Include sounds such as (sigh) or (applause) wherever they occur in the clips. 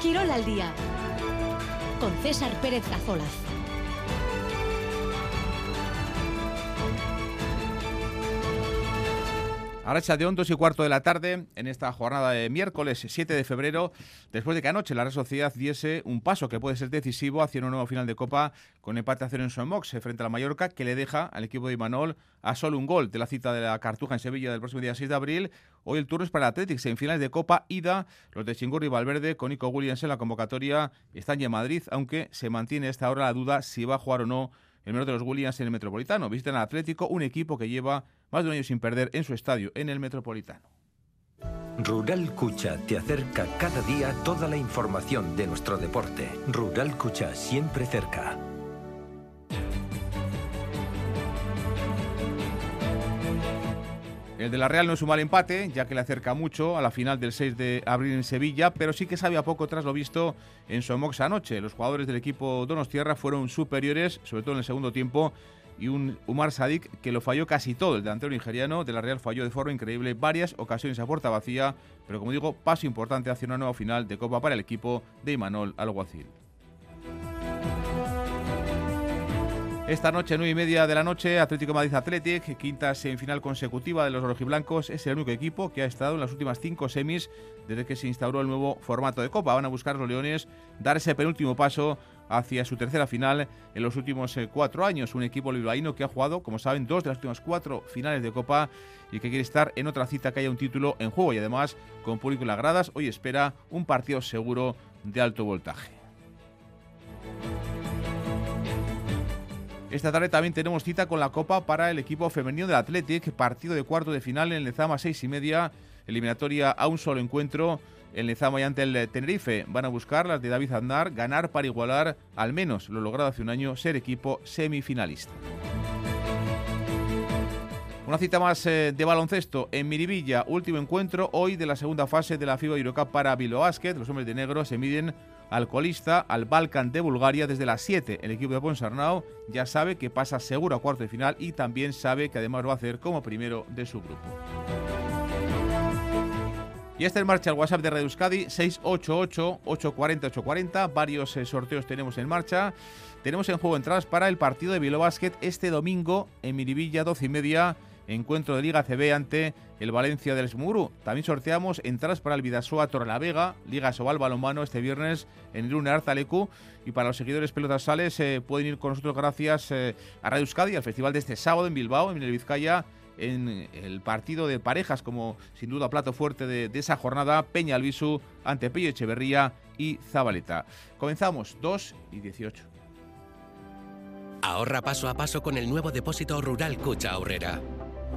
Quirol al día con César Pérez Cazolas. Ahora de 2 y cuarto de la tarde, en esta jornada de miércoles 7 de febrero, después de que anoche la Real Sociedad diese un paso que puede ser decisivo hacia una nueva final de Copa con empate a cero en Somox frente a la Mallorca, que le deja al equipo de Imanol a solo un gol de la cita de la Cartuja en Sevilla del próximo día 6 de abril. Hoy el turno es para el Athletics en finales de Copa ida. Los de Chingurri y Valverde con Nico Williams en la convocatoria están ya en Madrid, aunque se mantiene esta hora la duda si va a jugar o no el menor de los Williams en el Metropolitano. Visitan al Atlético, un equipo que lleva más de un año sin perder en su estadio, en el Metropolitano. Rural Cucha te acerca cada día toda la información de nuestro deporte. Rural Cucha siempre cerca. El de la Real no es un mal empate, ya que le acerca mucho a la final del 6 de abril en Sevilla, pero sí que sabe a poco tras lo visto en Somox anoche. Los jugadores del equipo Donostierra fueron superiores, sobre todo en el segundo tiempo, y un Umar Sadik que lo falló casi todo. El delantero nigeriano de la Real falló de forma increíble varias ocasiones a puerta vacía, pero como digo, paso importante hacia una nueva final de Copa para el equipo de Imanol Alguacil. Esta noche, nueve y media de la noche, Atlético Madrid Athletic, quinta semifinal consecutiva de los rojiblancos, es el único equipo que ha estado en las últimas cinco semis desde que se instauró el nuevo formato de Copa. Van a buscar los Leones dar ese penúltimo paso hacia su tercera final en los últimos eh, cuatro años. Un equipo bilbaíno que ha jugado, como saben, dos de las últimas cuatro finales de Copa y que quiere estar en otra cita que haya un título en juego y además con público en las gradas. Hoy espera un partido seguro de alto voltaje. Esta tarde también tenemos cita con la Copa para el equipo femenino del Athletic, partido de cuarto de final en el Lezama, seis y media, eliminatoria a un solo encuentro. El Lezama y ante el Tenerife van a buscar las de David Aznar, ganar para igualar al menos lo logrado hace un año, ser equipo semifinalista. Una cita más eh, de baloncesto en Miribilla, último encuentro hoy de la segunda fase de la FIBA Eurocup para Bilbao Basket. Los hombres de negro se miden al colista, al Balkan de Bulgaria desde las 7. El equipo de Ponsarnau ya sabe que pasa seguro a cuarto de final y también sabe que además va a hacer como primero de su grupo. Y está en marcha el WhatsApp de Radio Euskadi 688-840-840. Varios eh, sorteos tenemos en marcha. Tenemos en juego entradas para el partido de Bilbao Basket este domingo en Miribilla, 12 y media encuentro de Liga CB ante el Valencia del Smuru. También sorteamos entradas para el Vidasoa Torrelavega, Liga Sobal Balonmano este viernes en el Luna Arzalecu. Y para los seguidores pelotas sales eh, pueden ir con nosotros gracias eh, a Radio Euskadi, al festival de este sábado en Bilbao, en el Vizcaya, en el partido de parejas como sin duda plato fuerte de, esa jornada, Peña Albisu ante Pello Echeverría y Zabaleta. Comenzamos 2 y 18. Ahorra paso a paso con el nuevo depósito rural Cucha Ahorrera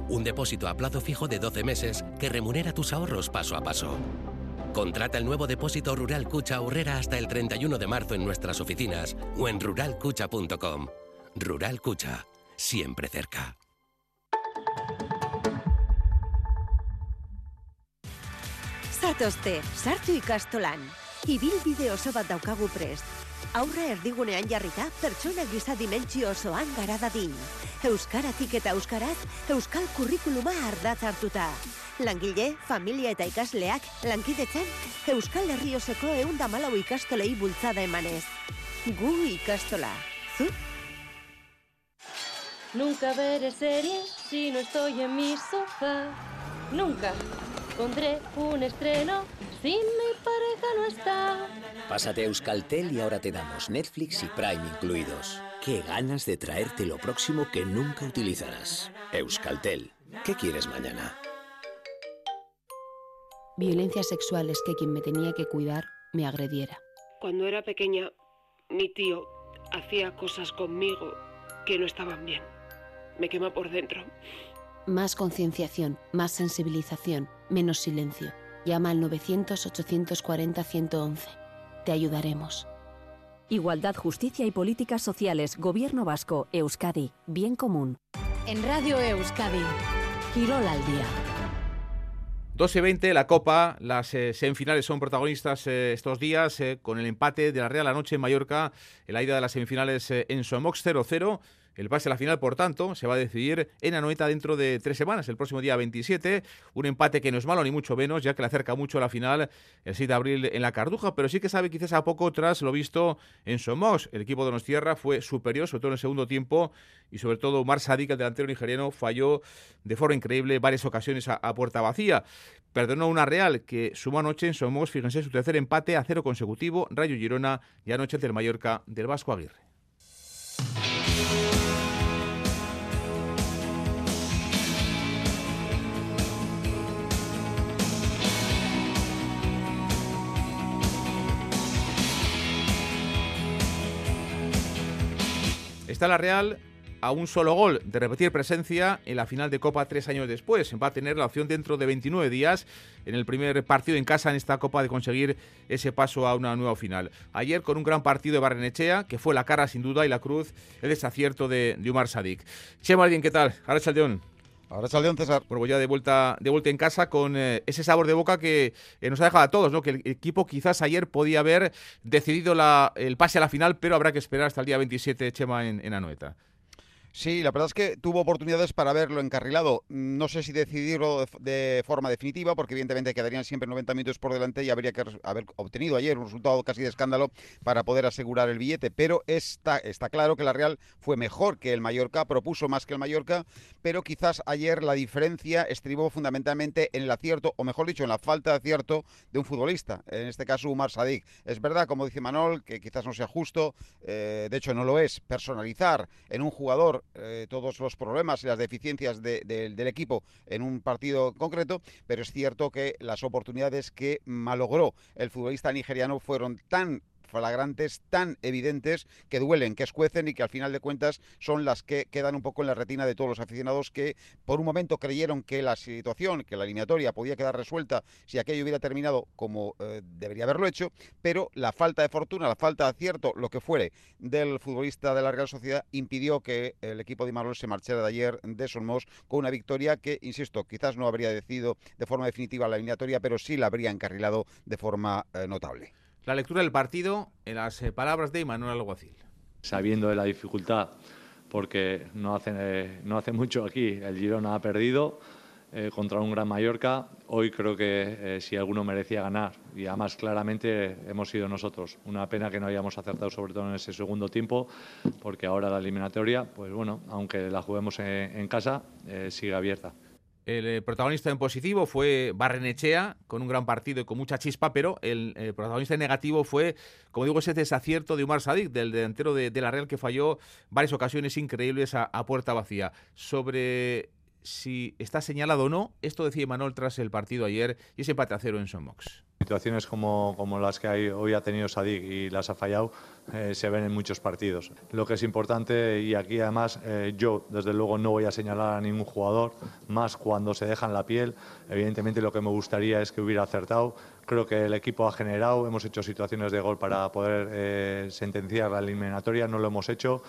un depósito a plazo fijo de 12 meses que remunera tus ahorros paso a paso. Contrata el nuevo depósito Rural Cucha Ahorrera hasta el 31 de marzo en nuestras oficinas o en ruralcucha.com. Rural Cucha, siempre cerca. Zatozte, sartu ikastolan. Ibilbide oso bat daukagu prest. Aurra erdigunean jarrita, pertsona gisa dimentsio osoan gara dadin. Euskaratik eta euskaraz, euskal kurrikuluma ardatz hartuta. Langile, familia eta ikasleak, lankidetzen, euskal herrioseko eunda malau ikastolei bultzada emanez. Gu ikastola. Zu? Nunca veré series si no estoy en mi sofá. Nunca pondré un estreno si mi pareja no está. Pásate a Euskaltel y ahora te damos Netflix y Prime incluidos. Qué ganas de traerte lo próximo que nunca utilizarás. Euskaltel. ¿Qué quieres mañana? Violencia sexual es que quien me tenía que cuidar me agrediera. Cuando era pequeña, mi tío hacía cosas conmigo que no estaban bien. Me quema por dentro. Más concienciación, más sensibilización, menos silencio. Llama al 900-840-111. Te ayudaremos. Igualdad, Justicia y Políticas Sociales, Gobierno Vasco, Euskadi, Bien Común. En Radio Euskadi, Girol al Día. 12 20, la Copa, las eh, semifinales son protagonistas eh, estos días eh, con el empate de la Real anoche en Mallorca, el ida de las semifinales en Somox 0-0 El pase a la final, por tanto, se va a decidir en Anoeta dentro de tres semanas, el próximo día 27. Un empate que no es malo ni mucho menos, ya que le acerca mucho a la final el 6 de abril en la Carduja, pero sí que sabe quizás a poco tras lo visto en Somos. El equipo de Tierra fue superior, sobre todo en el segundo tiempo, y sobre todo Omar Sadik, el delantero nigeriano, falló de forma increíble varias ocasiones a, puerta vacía. Perdonó una Real que sumó anoche en Somos, fíjense, su tercer empate a cero consecutivo, Rayo Girona y anoche del Mallorca del Vasco Aguirre. Está la Real a un solo gol de repetir presencia en la final de Copa tres años después. Va a tener la opción dentro de 29 días en el primer partido en casa en esta Copa de conseguir ese paso a una nueva final. Ayer con un gran partido de Barrenechea, que fue la cara sin duda y la cruz, el desacierto de, de Umar Sadik. Chema, ¿qué tal? Ahora Chaldeón. Ahora Chaldeón, César. Pues ya de vuelta, de vuelta en casa con eh, ese sabor de boca que eh, nos ha dejado a todos, ¿no? Que el equipo quizás ayer podía haber decidido la, el pase a la final, pero habrá que esperar hasta el día 27, Chema, en, en Anoeta. Sí, la verdad es que tuvo oportunidades para verlo encarrilado. No sé si decidirlo de, forma definitiva, porque evidentemente quedarían siempre 90 minutos por delante y habría que haber obtenido ayer un resultado casi de escándalo para poder asegurar el billete. Pero está, está claro que la Real fue mejor que el Mallorca, propuso más que el Mallorca, pero quizás ayer la diferencia estribó fundamentalmente en el acierto, o mejor dicho, en la falta de acierto de un futbolista, en este caso Umar Sadik. Es verdad, como dice Manol, que quizás no sea justo, eh, de hecho no lo es, personalizar en un jugador eh, todos los problemas y las deficiencias del equipo en un partido concreto, pero es cierto que las oportunidades que malogró el futbolista nigeriano fueron tan flagrantes tan evidentes que duelen, que escuecen y que al final de cuentas son las que quedan un poco en la retina de todos los aficionados que por un momento creyeron que la situación, que la eliminatoria podía quedar resuelta si aquello hubiera terminado como eh, debería haberlo hecho, pero la falta de fortuna, la falta de acierto, lo que fuere del futbolista de la Real Sociedad impidió que el equipo de Imanol se marchara de ayer de Somos con una victoria que, insisto, quizás no habría decidido de forma definitiva la eliminatoria, pero sí la habría encarrilado de forma eh, notable. La lectura del partido en las eh, palabras de Manuel Alguacil. Sabiendo de la dificultad, porque no hace, eh, no hace mucho aquí el Girona ha perdido eh, contra un gran Mallorca. Hoy creo que si alguno merecía ganar, y además claramente hemos sido nosotros. Una pena que no hayamos acertado, sobre todo en ese segundo tiempo, porque ahora la eliminatoria, pues bueno, aunque la juguemos en casa, sigue abierta. El eh, protagonista en positivo fue Barrenechea, con un gran partido y con mucha chispa, pero el, eh, protagonista en negativo fue, como digo, ese desacierto de Umar Sadik, del delantero de, la Real, que falló varias ocasiones increíbles a, puerta vacía. Sobre si está señalado o no, esto decía Manuel tras el partido ayer y ese empate a cero en Somox. Situaciones como, como las que hay, hoy ha tenido Sadik y las ha fallado eh, se ven en muchos partidos. Lo que es importante, y aquí además eh, yo desde luego no voy a señalar a ningún jugador, más cuando se dejan la piel, evidentemente lo que me gustaría es que hubiera acertado. Creo que el equipo ha generado, hemos hecho situaciones de gol para poder eh, sentenciar la eliminatoria, no lo hemos hecho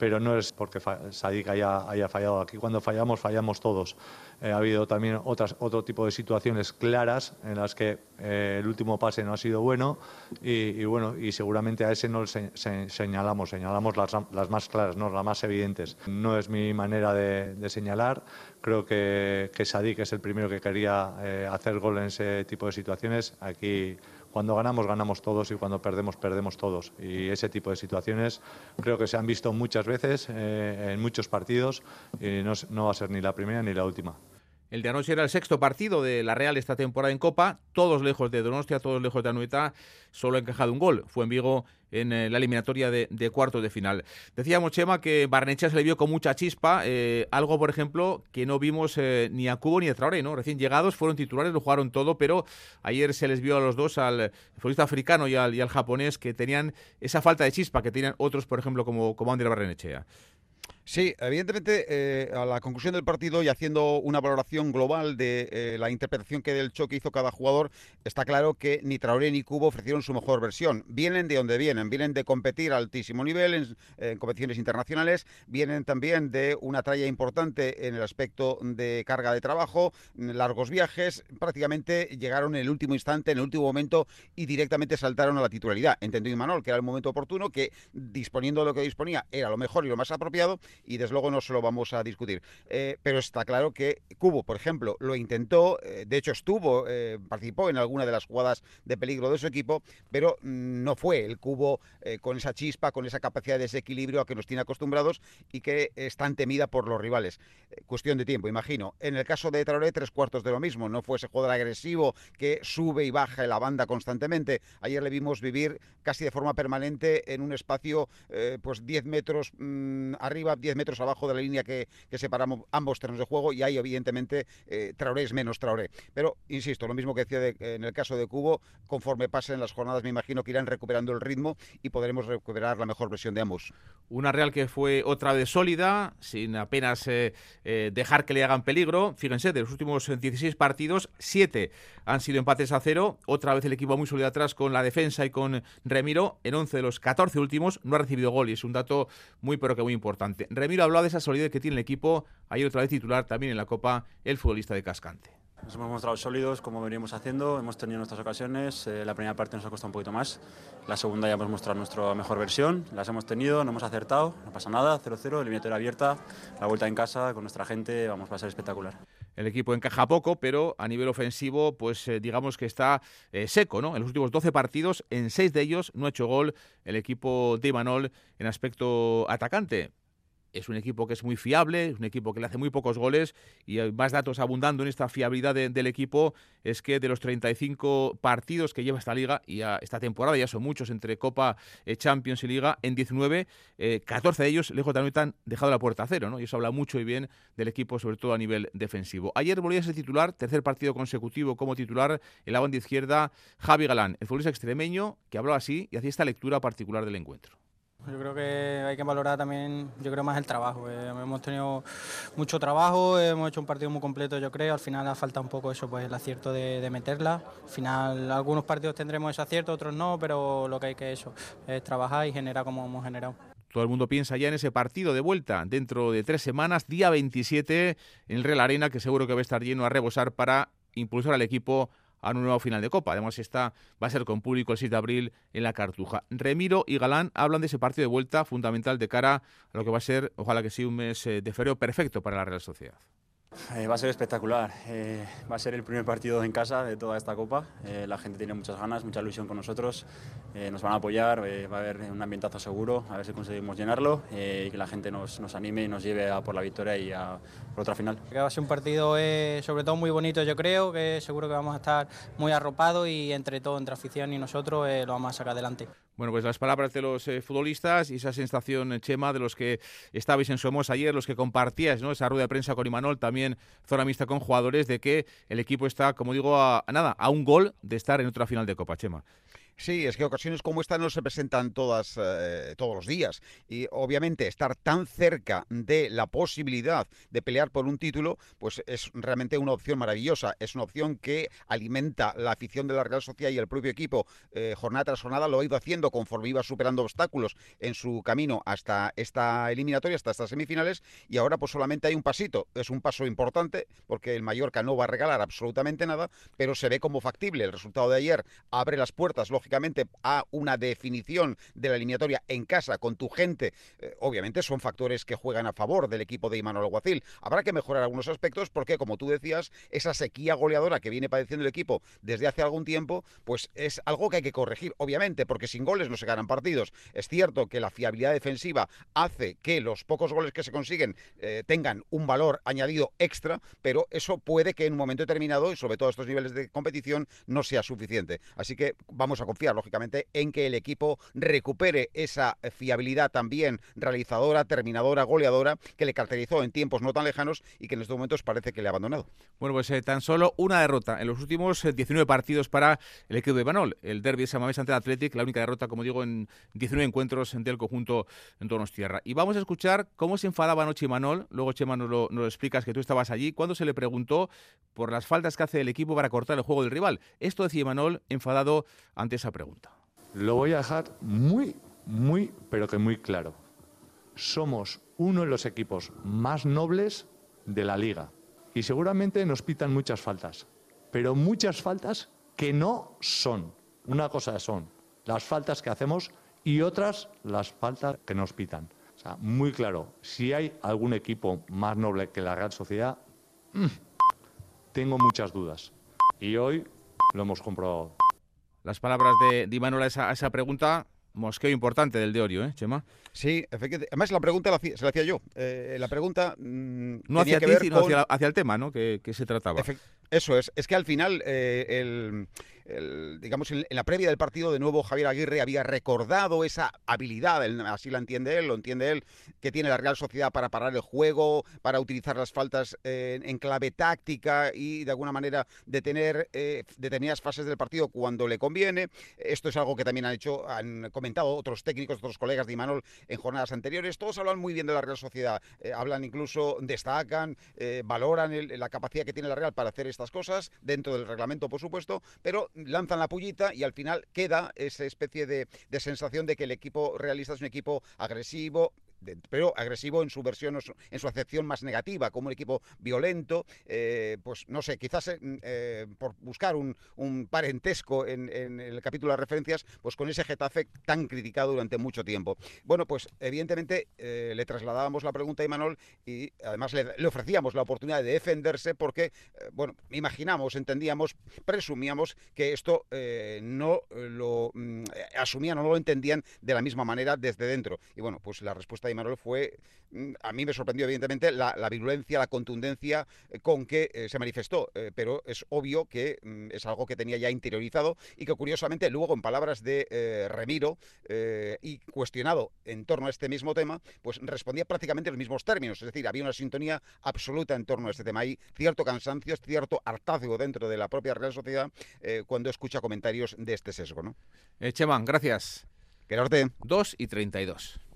pero no es porque Sadik haya, haya, fallado. Aquí cuando fallamos, fallamos todos. ha habido también otras, otro tipo de situaciones claras en las que el último pase no ha sido bueno y, bueno, y seguramente a ese no se, señalamos, señalamos las, las, más claras, no las más evidentes. No es mi manera de, señalar, creo que, que Sadik es el primero que quería eh, hacer gol en ese tipo de situaciones. Aquí cuando ganamos, ganamos todos y cuando perdemos, perdemos todos. Y ese tipo de situaciones creo que se han visto muchas veces eh, en muchos partidos y no, no va a ser ni la primera ni la última. El de anoche era el sexto partido de la Real esta temporada en Copa, todos lejos de Donostia, todos lejos de Anueta, solo ha encajado un gol. Fue en Vigo en eh, la eliminatoria de, cuartos de final. Decíamos, Chema, que Barnechea se le vio con mucha chispa, eh, algo, por ejemplo, que no vimos eh, ni a Cubo ni a Traoré, ¿no? Recién llegados, fueron titulares, lo jugaron todo, pero ayer se les vio a los dos, al futbolista africano y al, y al japonés, que tenían esa falta de chispa que tenían otros, por ejemplo, como, como Ander Barrenechea. Sí, evidentemente, eh, a la conclusión del partido y haciendo una valoración global de eh, la interpretación que del choque hizo cada jugador, está claro que ni Traoré ni Cubo ofrecieron su mejor versión. Vienen de donde vienen, vienen de competir a altísimo nivel en, competiciones internacionales, vienen también de una tralla importante en el aspecto de carga de trabajo, largos viajes, prácticamente llegaron en el último instante, en el último momento y directamente saltaron a la titularidad. Entendió Imanol que era el momento oportuno, que disponiendo de lo que disponía era lo mejor y lo más apropiado y desde luego no se lo vamos a discutir. Eh, pero está claro que Cubo, por ejemplo, lo intentó, eh, de hecho estuvo, eh, participó en alguna de las jugadas de peligro de su equipo, pero mm, no fue el Cubo con esa chispa, con esa capacidad de desequilibrio a que nos tiene acostumbrados y que es tan temida por los rivales. cuestión de tiempo, imagino. En el caso de Traoré, tres cuartos de lo mismo. No fue ese jugador agresivo que sube y baja en la banda constantemente. Ayer le vimos vivir casi de forma permanente en un espacio, pues 10 metros mm, arriba, 10 metros abajo de la línea que, que separamos ambos terrenos de juego y ahí evidentemente eh, Traoré es menos Traoré. Pero, insisto, lo mismo que decía en el caso de Cubo, conforme pasen las jornadas me imagino que irán recuperando el ritmo y podremos recuperar la mejor versión de ambos. Una Real que fue otra vez sólida, sin apenas eh, eh, dejar que le hagan peligro. Fíjense, de los últimos 16 partidos, 7 han sido empates a cero. Otra vez el equipo muy sólido atrás con la defensa y con Remiro. En 11 de los 14 últimos no ha recibido gol y es un dato muy pero que muy importante. Remiro hablado de esa solidez que tiene el equipo. Ayer otra vez titular también en la Copa el futbolista de Cascante. Nos hemos mostrado sólidos como veníamos haciendo, hemos tenido nuestras ocasiones, eh, la primera parte nos ha costado un poquito más, la segunda ya hemos mostrado nuestra mejor versión, las hemos tenido, no hemos acertado, no pasa nada, 0-0, eliminatoria abierta, la vuelta en casa con nuestra gente, vamos, va a ser espectacular. El equipo encaja poco, pero a nivel ofensivo, pues eh, digamos que está eh, seco, ¿no? En los últimos 12 partidos, en 6 de ellos no ha hecho gol el equipo de Imanol en aspecto atacante es un equipo que es muy fiable, es un equipo que le hace muy pocos goles y hay más datos abundando en esta fiabilidad del equipo es que de los 35 partidos que lleva esta liga y esta temporada ya son muchos entre Copa, eh, Champions y Liga, en 19, 14 eh, de ellos lejos de han dejado la puerta a cero, ¿no? Y eso habla mucho y bien del equipo, sobre todo a nivel defensivo. Ayer volvía a ser titular, tercer partido consecutivo como titular, en la banda izquierda, Javi Galán, el futbolista extremeño que habló así y hacía esta lectura particular del encuentro. Yo creo que hay que valorar también, yo creo más el trabajo. Eh, hemos tenido mucho trabajo, hemos hecho un partido muy completo, yo creo. Al final ha falta un poco eso, pues el acierto de, meterla. Al final algunos partidos tendremos ese acierto, otros no, pero lo que hay que eso es trabajar y generar como hemos generado. Todo el mundo piensa ya en ese partido de vuelta dentro de tres semanas, día 27, en el Real Arena, que seguro que va a estar lleno a rebosar para impulsar al equipo a un nuevo final de Copa. Además, esta va a ser con público el 6 de abril en la Cartuja. Remiro y Galán hablan de ese partido de vuelta fundamental de cara a lo que va a ser, ojalá que sea un mes eh, de febrero perfecto para la Real Sociedad. Eh, va a ser espectacular. Eh, va a ser el primer partido en casa de toda esta Copa. Eh, la gente tiene muchas ganas, mucha ilusión con nosotros. nos van a apoyar, va a haber un ambientazo seguro, a ver si conseguimos llenarlo y que la gente nos, nos, anime y nos lleve a por la victoria y a por otra final. va a ser un partido sobre todo muy bonito, yo creo, que seguro que vamos a estar muy arropados y entre todo, entre afición y nosotros, lo vamos a sacar adelante. Bueno, pues las palabras de los eh, futbolistas y esa sensación, eh, Chema, de los que estabais en Somos ayer, los que compartíais ¿no? esa rueda de prensa con Imanol, también zona mixta con jugadores, de que el equipo está, como digo, a nada, a un gol de estar en otra final de Copa, Chema. Sí, es que ocasiones como esta no se presentan todas, eh, todos los días. Y obviamente estar tan cerca de la posibilidad de pelear por un título, pues es realmente una opción maravillosa. Es una opción que alimenta la afición de la Real Sociedad y el propio equipo eh, jornada tras jornada lo ha ido haciendo conforme iba superando obstáculos en su camino hasta esta eliminatoria, hasta estas semifinales. Y ahora pues solamente hay un pasito. Es un paso importante porque el Mallorca no va a regalar absolutamente nada, pero se ve como factible. El resultado de ayer abre las puertas, lógicamente a una definición de la eliminatoria en casa con tu gente, eh, obviamente son factores que juegan a favor del equipo de Imanol Alguacil. Habrá que mejorar algunos aspectos porque, como tú decías, esa sequía goleadora que viene padeciendo el equipo desde hace algún tiempo, pues es algo que hay que corregir, obviamente, porque sin goles no se ganan partidos. Es cierto que la fiabilidad defensiva hace que los pocos goles que se consiguen eh, tengan un valor añadido extra, pero eso puede que en un momento determinado, y sobre todo a estos niveles de competición, no sea suficiente. Así que vamos a confiar lógicamente, en que el equipo recupere esa fiabilidad también realizadora, terminadora, goleadora, que le caracterizó en tiempos no tan lejanos y que en estos momentos parece que le ha abandonado. Bueno, pues eh, tan solo una derrota en los últimos 19 eh, partidos para el equipo de Banol. El derby de Samamés ante el Athletic, la única derrota, como digo, en 19 encuentros del conjunto en Tierra. Y vamos a escuchar cómo se enfadaba anoche Manol. Luego, Chema, nos lo, nos explicas que tú estabas allí. Cuando se le preguntó por las faltas que hace el equipo para cortar el juego del rival. Esto decía Manol enfadado ante esa pregunta. Lo voy a dejar muy, muy, pero que muy claro. Somos uno de los equipos más nobles de la liga y seguramente nos pitan muchas faltas, pero muchas faltas que no son. Una cosa son las faltas que hacemos y otras las faltas que nos pitan. O sea, muy claro. Si hay algún equipo más noble que la Real Sociedad, mm, tengo muchas dudas. Y hoy lo hemos comprobado. Las palabras de Di Manuel a esa, a esa pregunta Mosqueo importante del de Orio, ¿eh, Chema? Sí, efectivamente. Además, la pregunta la hacía- se la hacía yo. Eh, la pregunta. mm, No hacia que ti, ver sino con- hacia, hacia el tema, ¿no? Que, que se trataba. Eso es. Es que al final, eh, el, digamos, en, la previa del partido, de nuevo Javier Aguirre había recordado esa habilidad, así la entiende él, lo entiende él, que tiene la Real Sociedad para parar el juego, para utilizar las faltas eh, en clave táctica y de alguna manera detener eh, determinadas fases del partido cuando le conviene. Esto es algo que también han hecho, han comentado otros técnicos, otros colegas de Imanol en jornadas anteriores. Todos hablan muy bien de la Real Sociedad, eh, hablan incluso, destacan, eh, valoran el- la capacidad que tiene la Real para hacer estas cosas, dentro del reglamento, por supuesto, pero lanzan la pullita y al final queda esa especie de, de sensación de que el equipo realista es un equipo agresivo, pero agresivo en su versión, en su acepción más negativa, como un equipo violento, eh, pues no sé, quizás eh, eh, por buscar un, un parentesco en, en el capítulo de referencias, pues con ese Getafe tan criticado durante mucho tiempo. Bueno, pues evidentemente le trasladábamos la pregunta a Imanol y además le, le ofrecíamos la oportunidad de defenderse porque, bueno, imaginamos, entendíamos, presumíamos que esto no lo mm, asumían o no lo entendían de la misma manera desde dentro. Y bueno, pues la respuesta de Imanol fue, mm, a mí me sorprendió evidentemente la, la virulencia, la contundencia eh, con que eh, se manifestó, eh, pero es obvio que mm, es algo que tenía ya interiorizado y que curiosamente luego en palabras de eh, Remiro y cuestionado en torno a este mismo tema, pues respondía prácticamente en los mismos términos, es decir, había una sintonía absoluta en torno a este tema. Hay cierto cansancio, cierto hartazgo dentro de la propia Real Sociedad cuando escucha comentarios de este sesgo, ¿no? Chema, gracias. Quererte. 2 y 32.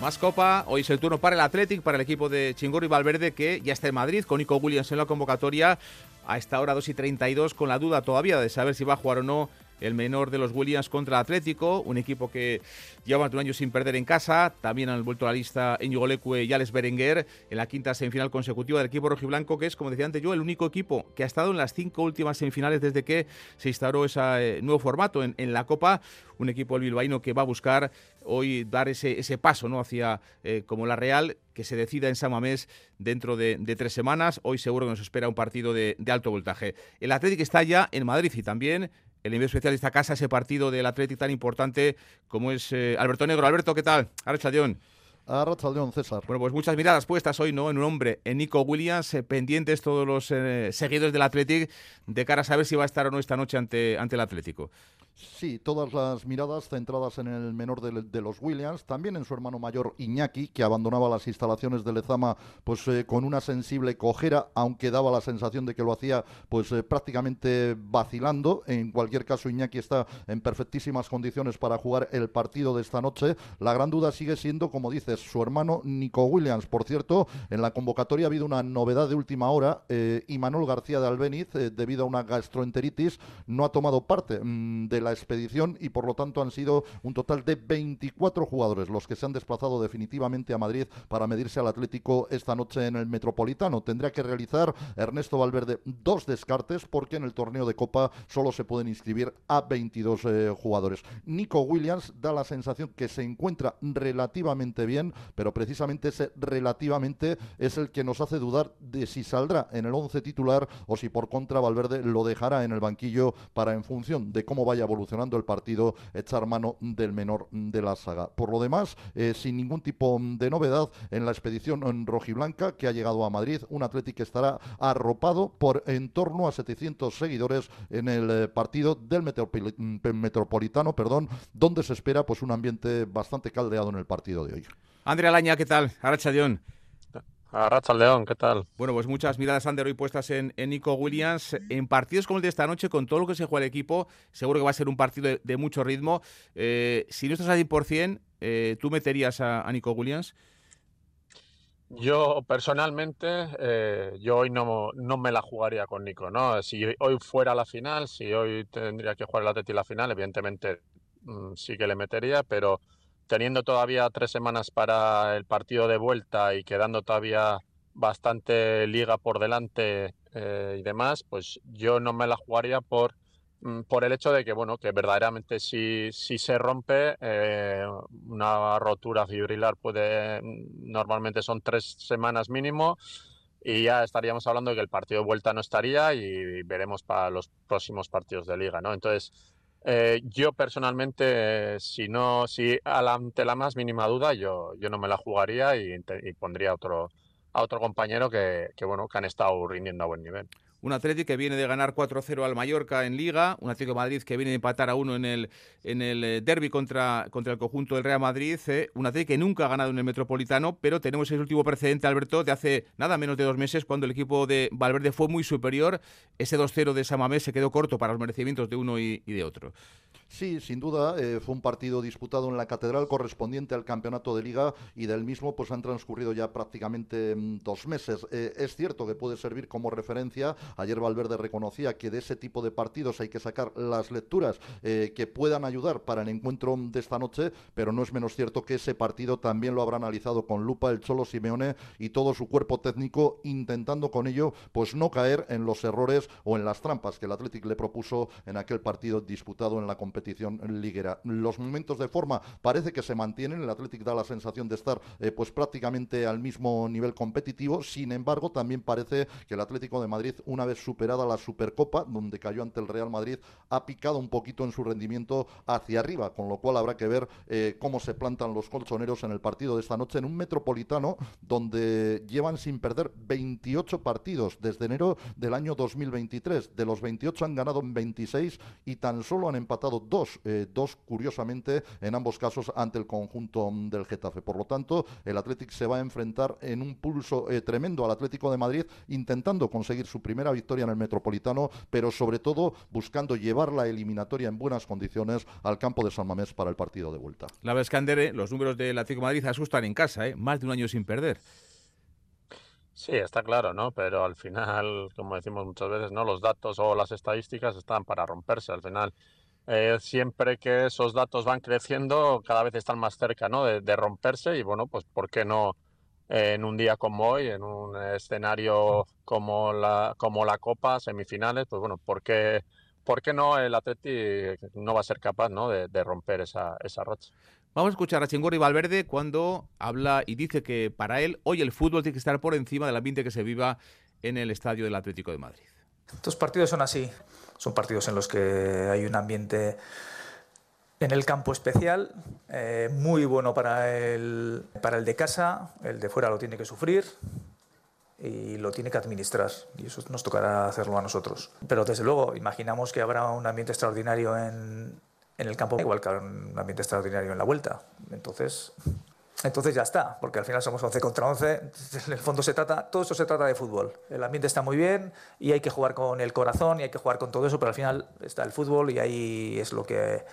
Más copa, hoy es el turno para el Athletic, para el equipo de Chingorro y Valverde, que ya está en Madrid, con Nico Williams en la convocatoria, a esta hora 2 y 32, con la duda todavía de saber si va a jugar o no el menor de los Williams contra Atlético, un equipo que lleva un año sin perder en casa. También han vuelto a la lista Leque y Alex Berenguer en la quinta semifinal consecutiva del equipo rojiblanco, que es, como decía antes yo, el único equipo que ha estado en las cinco últimas semifinales desde que se instauró ese eh, nuevo formato en, la Copa. Un equipo bilbaíno que va a buscar hoy dar ese, paso ¿no? hacia eh, como la Real, que se decida en San Mamés dentro de, de tres semanas. Hoy seguro que nos espera un partido de, de alto voltaje. El Atlético está ya en Madrid y también el envío especial de esta casa, ese partido del Atlético tan importante como es eh, Alberto Negro. Alberto, ¿qué tal? Arrachaldeón. Arrachaldeón, César. Bueno, pues muchas miradas puestas hoy, ¿no? En un hombre, en Nico Williams, eh, pendientes todos los eh, seguidores del Atlético de cara a saber si va a estar o no esta noche ante, ante el Atlético. Sí, todas las miradas centradas en el menor de, los Williams, también en su hermano mayor Iñaki, que abandonaba las instalaciones de Lezama pues eh, con una sensible cojera, aunque daba la sensación de que lo hacía pues eh, prácticamente vacilando. En cualquier caso, Iñaki está en perfectísimas condiciones para jugar el partido de esta noche. La gran duda sigue siendo, como dices, su hermano Nico Williams. Por cierto, en la convocatoria ha habido una novedad de última hora. Eh, Imanol García de Albeniz, eh, debido a una gastroenteritis, no ha tomado parte mmm, de la expedición y por lo tanto han sido un total de 24 jugadores los que se han desplazado definitivamente a Madrid para medirse al Atlético esta noche en el Metropolitano. Tendría que realizar Ernesto Valverde dos descartes porque en el torneo de Copa solo se pueden inscribir a 22 eh, jugadores. Nico Williams da la sensación que se encuentra relativamente bien, pero precisamente ese relativamente es el que nos hace dudar de si saldrá en el 11 titular o si por contra Valverde lo dejará en el banquillo para en función de cómo vaya evolucionando el partido echar mano del menor de la saga. Por lo demás, eh, sin ningún tipo de novedad en la expedición en rojiblanca que ha llegado a Madrid, un Atlético estará arropado por en torno a 700 seguidores en el eh, partido del Metropoli Metropolitano, perdón, donde se espera pues un ambiente bastante caldeado en el partido de hoy. Andrea Laña, ¿qué tal? Arracha León, ¿qué tal? Bueno, pues muchas miradas, Ander, hoy puestas en, en, Nico Williams. En partidos como el de esta noche, con todo lo que se juega el equipo, seguro que va a ser un partido de, de mucho ritmo. Eh, si no estás al 100%, eh, ¿tú meterías a, a, Nico Williams? Yo personalmente, eh, yo hoy no, no, me la jugaría con Nico, ¿no? Si hoy fuera la final, si hoy tendría que jugar el Atleti la final, evidentemente mmm, sí que le metería, pero teniendo todavía tres semanas para el partido de vuelta y quedando todavía bastante liga por delante eh, y demás, pues yo no me la jugaría por mm, por el hecho de que bueno que verdaderamente si, si se rompe eh, una rotura fibrilar puede mm, normalmente son tres semanas mínimo y ya estaríamos hablando de que el partido de vuelta no estaría y veremos para los próximos partidos de liga no entonces eh, yo personalmente, si no, si ante la más mínima duda, yo, yo no me la jugaría y, pondría otro, a otro compañero que, que, bueno, que han estado rindiendo a buen nivel. Un Atlético que viene de ganar 4-0 al Mallorca en Liga, un Atlético de Madrid que viene de empatar a uno en el, en el eh, derby contra, contra el conjunto del Real Madrid, eh, un Atlético que nunca ha ganado en el Metropolitano, pero tenemos ese último precedente, Alberto, de hace nada menos de dos meses, cuando el equipo de Valverde fue muy superior. Ese 2-0 de Samamés se quedó corto para los merecimientos de uno y, y de otro. Sí, sin duda, eh, fue un partido disputado en la Catedral correspondiente al campeonato de Liga y del mismo pues han transcurrido ya prácticamente mm, dos meses. Eh, es cierto que puede servir como referencia. Ayer Valverde reconocía que de ese tipo de partidos hay que sacar las lecturas eh, que puedan ayudar para el encuentro de esta noche, pero no es menos cierto que ese partido también lo habrá analizado con lupa el Cholo Simeone y todo su cuerpo técnico intentando con ello pues no caer en los errores o en las trampas que el Athletic le propuso en aquel partido disputado en la competición liguera. Los momentos de forma parece que se mantienen, el Athletic da la sensación de estar eh, pues prácticamente al mismo nivel competitivo, sin embargo también parece que el Atlético de Madrid, una vez superada la Supercopa, donde cayó ante el Real Madrid, ha picado un poquito en su rendimiento hacia arriba, con lo cual habrá que ver eh, cómo se plantan los colchoneros en el partido de esta noche en un metropolitano donde llevan sin perder 28 partidos desde enero del año 2023. De los 28 han ganado 26 y tan solo han empatado dos, eh, dos curiosamente en ambos casos ante el conjunto mm, del Getafe. Por lo tanto, el Atlético se va a enfrentar en un pulso eh, tremendo al Atlético de Madrid, intentando conseguir su primera victoria en el Metropolitano, pero sobre todo buscando llevar la eliminatoria en buenas condiciones al campo de San Mamés para el partido de vuelta. La Vescandere, los números del Atlético de Madrid asustan en casa, ¿eh? más de un año sin perder. Sí, está claro, ¿no? Pero al final, como decimos muchas veces, ¿no? Los datos o las estadísticas están para romperse. Al final, eh, siempre que esos datos van creciendo, cada vez están más cerca ¿no? de, romperse y bueno, pues ¿por qué no en un día como hoy, en un escenario como la, como la Copa, semifinales, pues bueno, ¿por qué, por qué no el Atleti no va a ser capaz ¿no? de, romper esa, esa? Vamos a escuchar a Chingorri Valverde cuando habla y dice que para él hoy el fútbol tiene que estar por encima del ambiente que se viva en el estadio del Atlético de Madrid. Estos partidos son así. Son partidos en los que hay un ambiente en el campo especial, eh, muy bueno para el, para el de casa, el de fuera lo tiene que sufrir y lo tiene que administrar y eso nos tocará hacerlo a nosotros. Pero desde luego imaginamos que habrá un ambiente extraordinario en, en el campo, igual que un ambiente extraordinario en la vuelta. Entonces, entonces ya está, porque al final somos 11 contra 11. En el fondo se trata, todo eso se trata de fútbol. El ambiente está muy bien y hay que jugar con el corazón y hay que jugar con todo eso, pero al final está el fútbol y ahí es lo que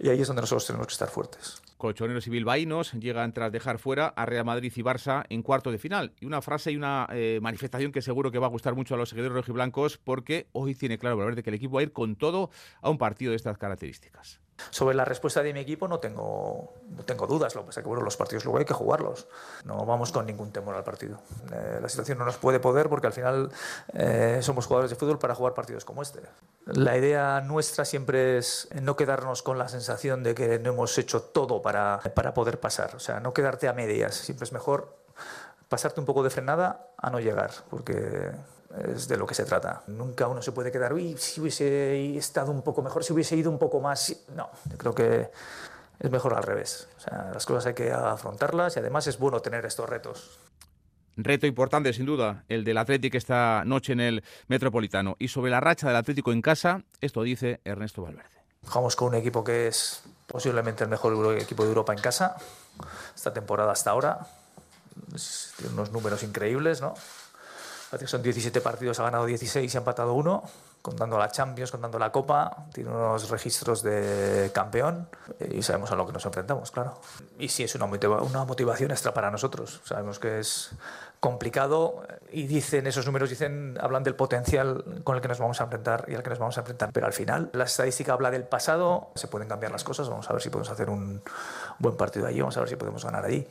y ahí es donde nosotros tenemos que estar fuertes. Colchoneros y bilbaínos llegan tras dejar fuera a Real Madrid y Barça en cuarto de final. Y una frase y una eh, manifestación que seguro que va a gustar mucho a los seguidores rojiblancos porque hoy tiene claro Valverde que el equipo va a ir con todo a un partido de estas características. Sobre la respuesta de mi equipo no tengo, no tengo dudas, lo que pasa es que bueno, los partidos luego hay que jugarlos. No vamos con ningún temor al partido. Eh, la situación no nos puede poder porque al final eh, somos jugadores de fútbol para jugar partidos como este. La idea nuestra siempre es no quedarnos con la sensación de que no hemos hecho todo para, para poder pasar. O sea, no quedarte a medias. Siempre es mejor pasarte un poco de frenada a no llegar, porque es de lo que se trata. Nunca uno se puede quedar, uy, si hubiese estado un poco mejor, si hubiese ido un poco más. No, yo creo que es mejor al revés. O sea, las cosas hay que afrontarlas y además es bueno tener estos retos. Reto importante, sin duda, el del Atlético esta noche en el Metropolitano. Y sobre la racha del Atlético en casa, esto dice Ernesto Valverde. Jugamos con un equipo que es posiblemente el mejor equipo de Europa en casa, esta temporada hasta ahora. Tiene unos números increíbles, ¿no? Son 17 partidos, ha ganado 16 y ha empatado uno, contando la Champions, contando la Copa. Tiene unos registros de campeón y sabemos a lo que nos enfrentamos, claro. Y sí es una, una motivación extra para nosotros. Sabemos que es complicado y dicen, esos números dicen, hablan del potencial con el que nos vamos a enfrentar y al que nos vamos a enfrentar. Pero al final, la estadística habla del pasado, se pueden cambiar las cosas, vamos a ver si podemos hacer un buen partido allí, vamos a ver si podemos ganar allí.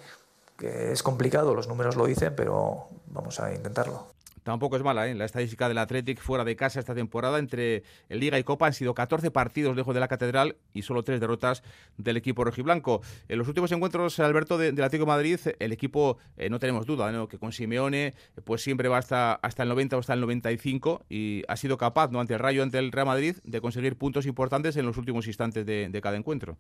Que es complicado, los números lo dicen, pero vamos a intentarlo. Tampoco es mala, ¿eh? La estadística del Athletic fuera de casa esta temporada entre Liga y Copa han sido 14 partidos lejos de la Catedral y solo tres derrotas del equipo rojiblanco. En los últimos encuentros, Alberto, del Atlético de Madrid, el equipo, eh, no tenemos duda, ¿no? que con Simeone pues siempre va hasta, hasta el 90 o hasta el 95 y ha sido capaz, ¿no? ante el Rayo, ante el Real Madrid, de conseguir puntos importantes en los últimos instantes de cada encuentro.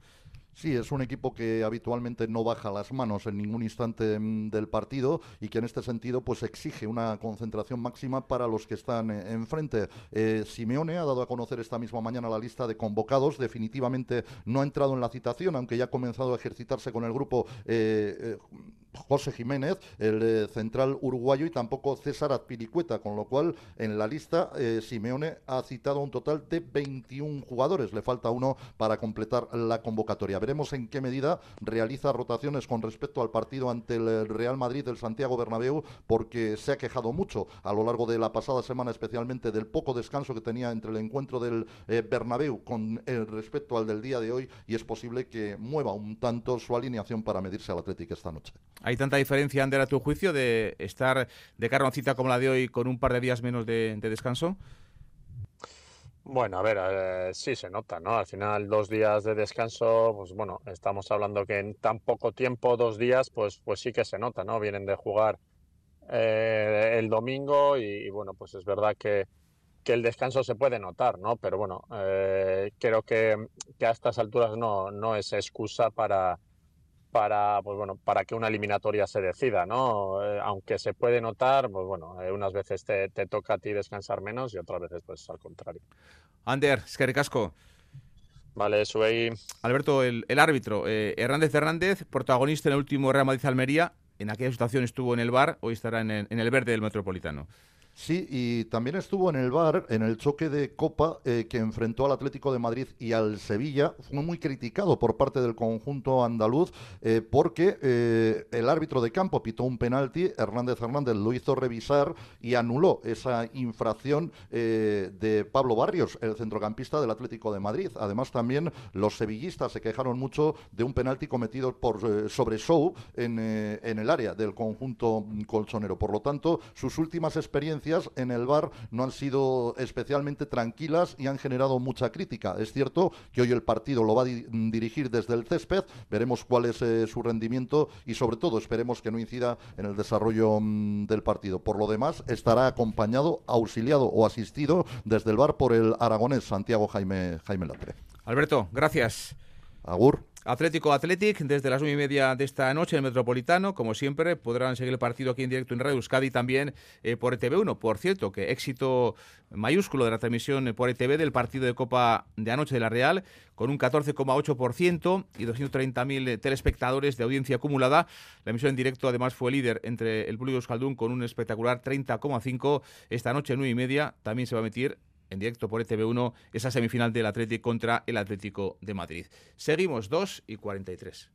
Sí, es un equipo que habitualmente no baja las manos en ningún instante mm, del partido y que en este sentido pues exige una concentración máxima para los que están eh, enfrente. Eh, Simeone ha dado a conocer esta misma mañana la lista de convocados. Definitivamente no ha entrado en la citación, aunque ya ha comenzado a ejercitarse con el grupo. Eh, José Jiménez, el central uruguayo, y tampoco César Azpilicueta, con lo cual en la lista Simeone ha citado un total de 21 jugadores. Le falta uno para completar la convocatoria veremos en qué medida realiza rotaciones con respecto al partido ante el Real Madrid del Santiago Bernabéu, porque se ha quejado mucho a lo largo de la pasada semana, especialmente del poco descanso que tenía entre el encuentro del eh, Bernabéu con respecto al del día de hoy, y es posible que mueva un tanto su alineación para medirse al Atlético esta noche. ¿Hay tanta diferencia, Ander, a tu juicio, de estar de cara a cita como la de hoy con un par de días menos de descanso? Bueno, a ver, eh, sí se nota, ¿no? Al final, dos días de descanso, pues bueno, estamos hablando que en tan poco tiempo, dos días, pues, pues sí que se nota, ¿no? Vienen de jugar eh, el domingo y, bueno, pues es verdad que, que, el descanso se puede notar, ¿no? Pero bueno, eh, creo que, que, a estas alturas no, no es excusa para, para, pues bueno, para que una eliminatoria se decida, ¿no? Eh, aunque se puede notar, pues bueno, eh, unas veces te, toca a ti descansar menos y otras veces pues al contrario. Ander, es que casco. Vale, ahí. Alberto, el, árbitro, eh, Hernández Hernández, protagonista en el último Real Madrid-Almería, en aquella situación estuvo en el bar, hoy estará en el verde del Metropolitano. Sí, y también estuvo en el bar, en el choque de Copa eh, que enfrentó al Atlético de Madrid y al Sevilla. Fue muy criticado por parte del conjunto andaluz eh, porque eh, el árbitro de campo pitó un penalti, Hernández Hernández lo hizo revisar y anuló esa infracción de Pablo Barrios, el centrocampista del Atlético de Madrid. Además, también los sevillistas se quejaron mucho de un penalti cometido por sobre Show en, en el área del conjunto colchonero. Por lo tanto, sus últimas experiencias en el bar no han sido especialmente tranquilas y han generado mucha crítica. Es cierto que hoy el partido lo va a dirigir desde el césped, veremos cuál es eh, su rendimiento y sobre todo esperemos que no incida en el desarrollo mm, del partido. Por lo demás, estará acompañado, auxiliado o asistido desde el bar por el aragonés Santiago Jaime, Jaime Lapre. Alberto, gracias. Agur. Atlético Athletic, desde las nueve y media de esta noche en el Metropolitano, como siempre, podrán seguir el partido aquí en directo en Radio Euskadi también eh, por ETV1. Por cierto, que éxito mayúsculo de la transmisión por ETV del partido de Copa de anoche de la Real, con un 14,8% y 230.000 telespectadores de audiencia acumulada. La emisión en directo además fue líder entre el público euskaldun con un espectacular 30,5. Esta noche, nueve y media, también se va a emitir en directo por ETV1 esa semifinal del Atlético contra el Atlético de Madrid. Seguimos 2 y 43.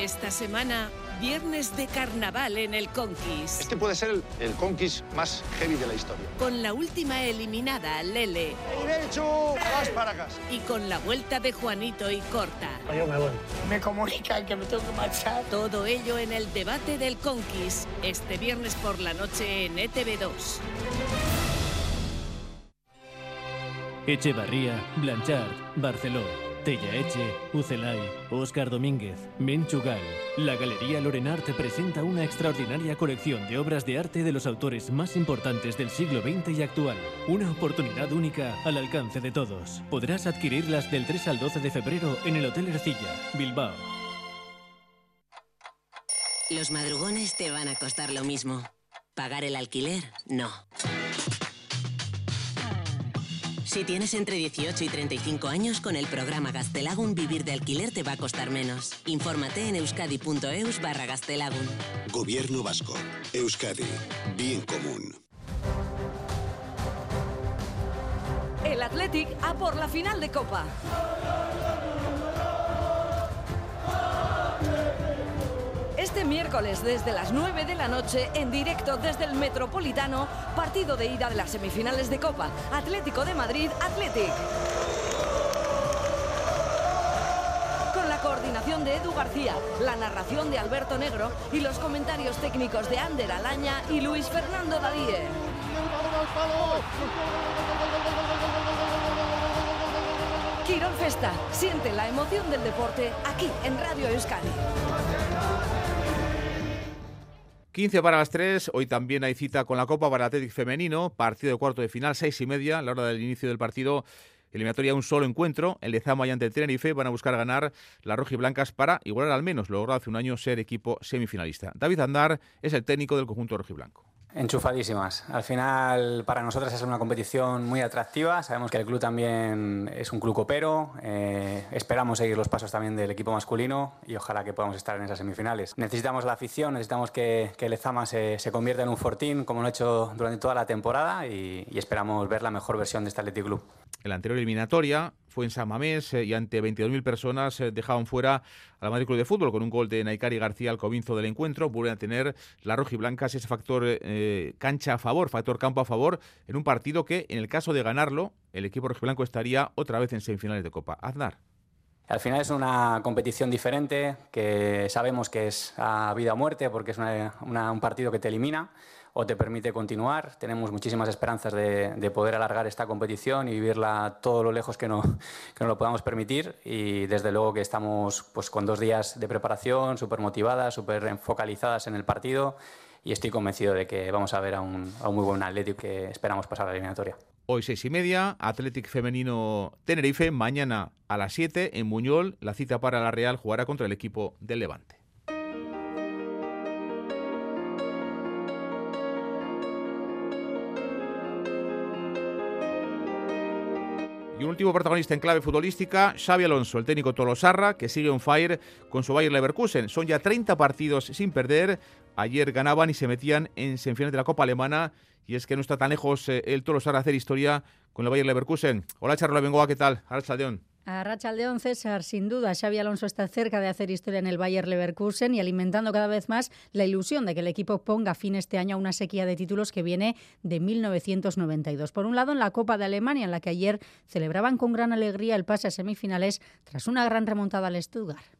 Esta semana, viernes de carnaval en el Conquist. Este puede ser el, Conquist más heavy de la historia. Con la última eliminada, Lele. Derecho, vas para casa. Y con la vuelta de Juanito y Corta. Yo me voy. Me comunican que me tengo que marchar. Todo ello en el debate del Conquist, este viernes por la noche en ETV2. Echevarría, Blanchard, Barcelona. Eche, Ucelay, Óscar Domínguez, Menchugal. La Galería Lorenart presenta una extraordinaria colección de obras de arte de los autores más importantes del siglo XX y actual. Una oportunidad única al alcance de todos. Podrás adquirirlas del 3 al 12 de febrero en el Hotel Ercilla, Bilbao. Los madrugones te van a costar lo mismo. Pagar el alquiler, no. Si tienes entre 18 y 35 años, con el programa Gastelagun vivir de alquiler te va a costar menos. Infórmate en euskadi.eus barra Gastelagun. Gobierno Vasco. Euskadi. Bien común. El Athletic a por la final de Copa. Este miércoles desde las 9 de la noche en directo desde el Metropolitano, partido de ida de las semifinales de Copa, Atlético de Madrid, Athletic. Con la coordinación de Edu García, la narración de Alberto Negro y los comentarios técnicos de Ander Alaña y Luis Fernando Dadíe. Quirol Festa, siente la emoción del deporte aquí en Radio Euskadi. 15 para las 3, hoy también hay cita con la Copa para Atlético Femenino, partido de cuarto de final, 6 y media, la hora del inicio del partido. Eliminatoria un solo encuentro, el de Zama y ante el Tenerife van a buscar ganar las rojiblancas para igualar al menos, logró hace un año ser equipo semifinalista. David Andar es el técnico del conjunto rojiblanco. Enchufadísimas. Al final, para nosotras es una competición muy atractiva. Sabemos que el club también es un club copero. Eh, esperamos seguir los pasos también del equipo masculino y ojalá que podamos estar en esas semifinales. Necesitamos la afición, necesitamos que, que Lezama se, convierta en un fortín, como lo ha hecho durante toda la temporada, y, y esperamos ver la mejor versión de este Athletic Club. En la anterior eliminatoria fue en San Mamés eh, y ante 22.000 personas eh, dejaban fuera a la Madrid Club de Fútbol con un gol de Naikari García al comienzo del encuentro. Vuelven a tener las rojiblancas ese factor eh, cancha a favor, factor campo a favor, en un partido que, en el caso de ganarlo, el equipo rojiblanco estaría otra vez en semifinales de Copa. Aznar. Al final es una competición diferente, que sabemos que es a vida o muerte, porque es un partido que te elimina o te permite continuar. Tenemos muchísimas esperanzas de, de, poder alargar esta competición y vivirla todo lo lejos que, no, (laughs) que nos lo podamos permitir. Y desde luego que estamos pues, con dos días de preparación, súper motivadas, súper focalizadas en el partido. Y estoy convencido de que vamos a ver a un, a un muy buen Atlético que esperamos pasar a la eliminatoria. Hoy seis y media, Athletic Femenino Tenerife. Mañana a las 7 en Buñol, la cita para la Real jugará contra el equipo del Levante. Y un último protagonista en clave futbolística, Xavi Alonso, el técnico Tolosarra, que sigue on fire con su Bayer Leverkusen. Son ya 30 partidos sin perder. Ayer ganaban y se metían en semifinales de la Copa Alemana. Y es que no está tan lejos eh, el Tolosarra hacer historia con el Bayer Leverkusen. Hola, Charlotte Bengoa, ¿qué tal? Arrachaldeón. A Rachaldeón César, sin duda, Xavi Alonso está cerca de hacer historia en el Bayer Leverkusen y alimentando cada vez más la ilusión de que el equipo ponga fin este año a una sequía de títulos que viene de 1992. Por un lado, en la Copa de Alemania, en la que ayer celebraban con gran alegría el pase a semifinales tras una gran remontada al Stuttgart.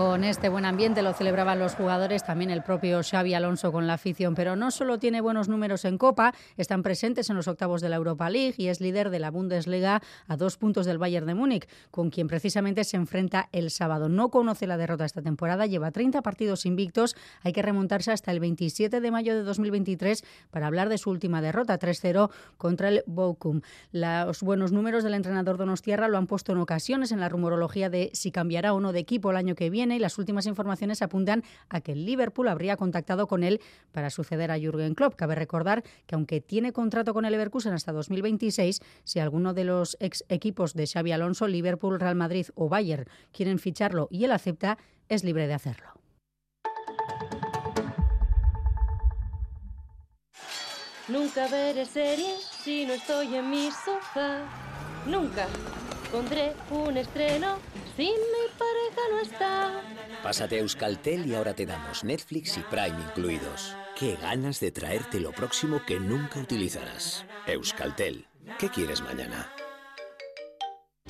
Con este buen ambiente lo celebraban los jugadores, también el propio Xavi Alonso con la afición, pero no solo tiene buenos números en Copa, están presentes en los octavos de la Europa League y es líder de la Bundesliga a dos puntos del Bayern de Múnich, con quien precisamente se enfrenta el sábado. No conoce la derrota esta temporada, lleva 30 partidos invictos, hay que remontarse hasta el 27 de mayo de 2023 para hablar de su última derrota, 3-0 contra el Bochum. Los buenos números del entrenador Donostiarra lo han puesto en ocasiones en la rumorología de si cambiará o no de equipo el año que viene y las últimas informaciones apuntan a que el Liverpool habría contactado con él para suceder a Jürgen Klopp. Cabe recordar que aunque tiene contrato con el Leverkusen hasta 2026, si alguno de los ex equipos de Xavi Alonso, Liverpool, Real Madrid o Bayern quieren ficharlo y él acepta, es libre de hacerlo. Nunca veré series si no estoy en mi sofá. Nunca pondré un estreno si mi pareja no está. Pásate a Euskaltel y ahora te damos Netflix y Prime incluidos. Qué ganas de traerte lo próximo que nunca utilizarás. Euskaltel, ¿qué quieres mañana?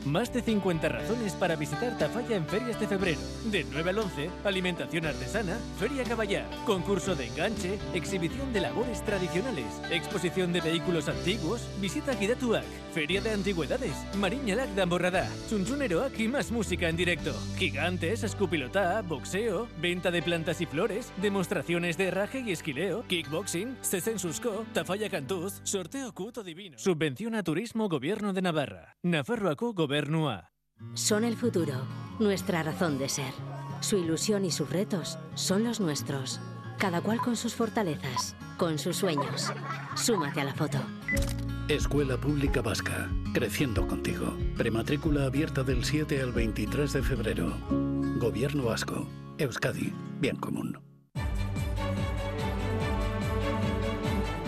Más de 50 razones para visitar Tafalla en ferias de febrero. De 9 al 11, alimentación artesana, feria caballar, concurso de enganche, exhibición de labores tradicionales, exposición de vehículos antiguos, visita Gidatuak, feria de antigüedades, Mariñalak de Amborradá, Chunchuneroak y más música en directo. Gigantes, escupilotá, boxeo, venta de plantas y flores, demostraciones de herraje y esquileo, kickboxing, Sesensusco, Tafalla Cantuz, sorteo cuto divino. Subvenciona Turismo Gobierno de Navarra. Nafarroaco Gobernua. Son el futuro, nuestra razón de ser. Su ilusión y sus retos son los nuestros. Cada cual con sus fortalezas, con sus sueños. Súmate a la foto. Escuela Pública Vasca, creciendo contigo. Prematrícula abierta del 7 al 23 de febrero. Gobierno Vasco, Euskadi, bien común.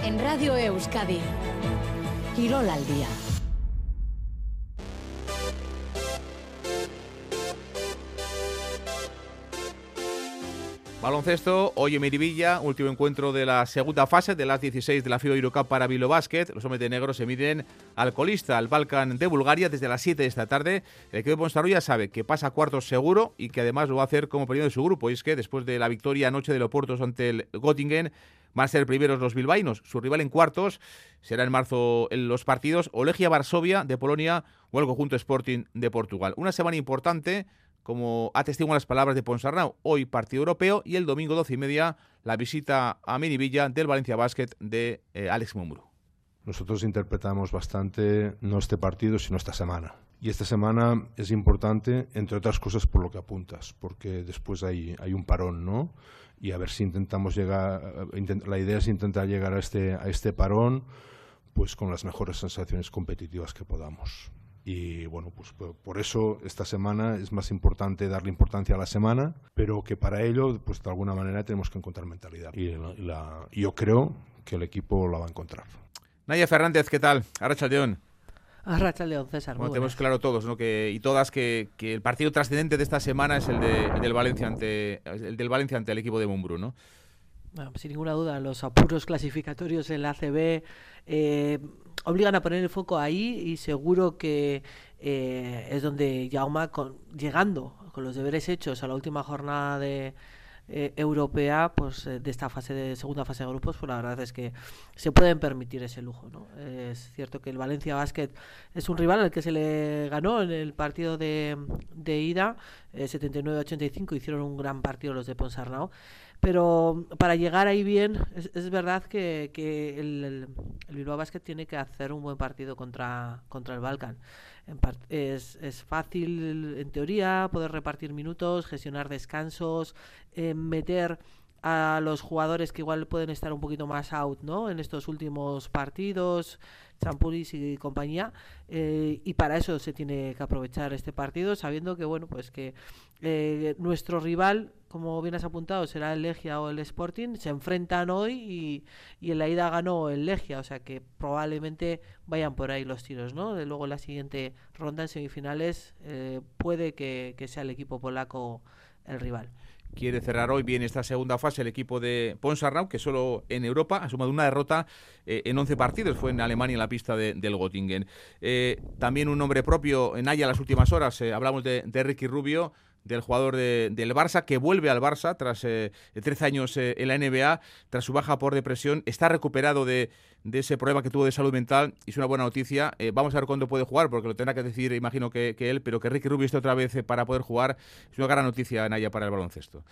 En Radio Euskadi, Quirol al día. Baloncesto, hoy en Miribilla, último encuentro de la segunda fase de las 16 de la FIBA Eurocup para Vilo Basket. Los hombres de negro se miden al colista, al Balkan de Bulgaria, desde las 7 de esta tarde. El equipo de Ponsarro ya sabe que pasa cuartos seguro y que además lo va a hacer como periodo de su grupo. Y es que después de la victoria anoche de Loportos ante el Göttingen, van a ser primeros los bilbaínos. Su rival en cuartos será en marzo en los partidos Olegia Varsovia de Polonia o el conjunto Sporting de Portugal. Una semana importante como atestiguan las palabras de Ponsarnau. Hoy partido europeo y el domingo 12 y media la visita a Minivilla del Valencia Basket de eh, Alex Mumuru. Nosotros interpretamos bastante no este partido, sino esta semana. Y esta semana es importante, entre otras cosas, por lo que apuntas, porque después hay, hay un parón, ¿no? Y a ver si intentamos llegar, la idea es intentar llegar a este, a este parón pues con las mejores sensaciones competitivas que podamos. Y bueno, pues por eso esta semana es más importante darle importancia a la semana, pero que para ello, pues de alguna manera tenemos que encontrar mentalidad. Y, la, yo creo que el equipo la va a encontrar. Naya Fernández, ¿qué tal? Arracha León. Arracha León, César. Bueno, tenemos claro todos, ¿no? Que, y todas que, que el partido trascendente de esta semana es el, de, del Valencia ante el del Valencia ante el equipo de Mumbrú, ¿no? Bueno, sin ninguna duda, los apuros clasificatorios en la ACB eh, obligan a poner el foco ahí y seguro que eh, es donde Jauma, con, llegando con los deberes hechos a la última jornada de, eh, europea pues de esta fase de segunda fase de grupos pues la verdad es que se pueden permitir ese lujo ¿no? es cierto que el Valencia Basket es un rival al que se le ganó en el partido de, de ida 79-85 hicieron un gran partido los de Ponsarnau pero para llegar ahí bien, es, verdad que, que el, el, Bilbao Basket tiene que hacer un buen partido contra, contra el Balkan. es, es, fácil, en teoría, poder repartir minutos, gestionar descansos, eh, meter a los jugadores que igual pueden estar un poquito más out ¿no? en estos últimos partidos, Champuris y compañía, eh, y para eso se tiene que aprovechar este partido, sabiendo que bueno pues que eh, nuestro rival como bien has apuntado, será el Legia o el Sporting, se enfrentan hoy y, y, en la ida ganó el Legia, o sea que probablemente vayan por ahí los tiros, ¿no? De luego la siguiente ronda en semifinales eh, puede que, que sea el equipo polaco el rival quiere cerrar hoy bien esta segunda fase el equipo de Ponsarnau, que solo en Europa ha sumado una derrota eh, en 11 partidos, fue en Alemania en la pista de, del Göttingen. Eh, también un nombre propio en Haya las últimas horas, eh, hablamos de Ricky Rubio, del jugador del Barça, que vuelve al Barça tras 13 años en la NBA, tras su baja por depresión, está recuperado de, de, ese problema que tuvo de salud mental, y es una buena noticia. vamos a ver cuándo puede jugar, porque lo tendrá que decir, imagino que, que él, pero que Ricky Rubio esté otra vez para poder jugar, es una gran noticia, Naya, para el baloncesto